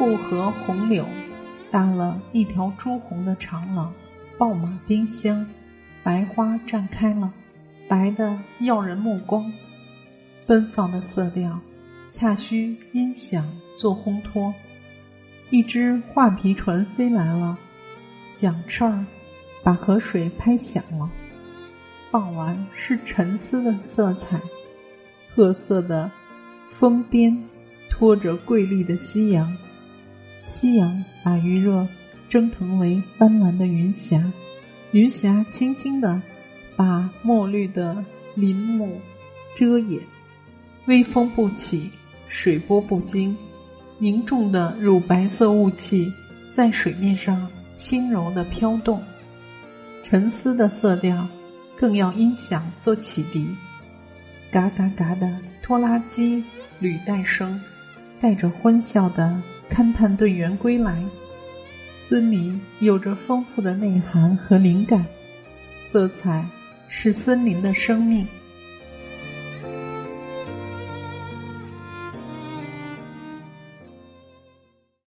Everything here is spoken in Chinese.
护河红柳搭了一条朱红的长廊，爆马丁香，白花绽开了，白的耀人目光。奔放的色调，恰需音响做烘托。一只画皮船飞来了，桨翅儿把河水拍响了。傍晚是沉思的色彩，褐色的峰巅托着瑰丽的夕阳，夕阳把余热蒸腾为斑斓的云霞，云霞轻轻地把墨绿的林木遮掩。微风不起，水波不惊，凝重的乳白色雾气在水面上轻柔的飘动。沉思的色调，更要音响做启迪。嘎嘎嘎的拖拉机履带声，带着欢笑的勘探队员归来。森林有着丰富的内涵和灵感，色彩是森林的生命。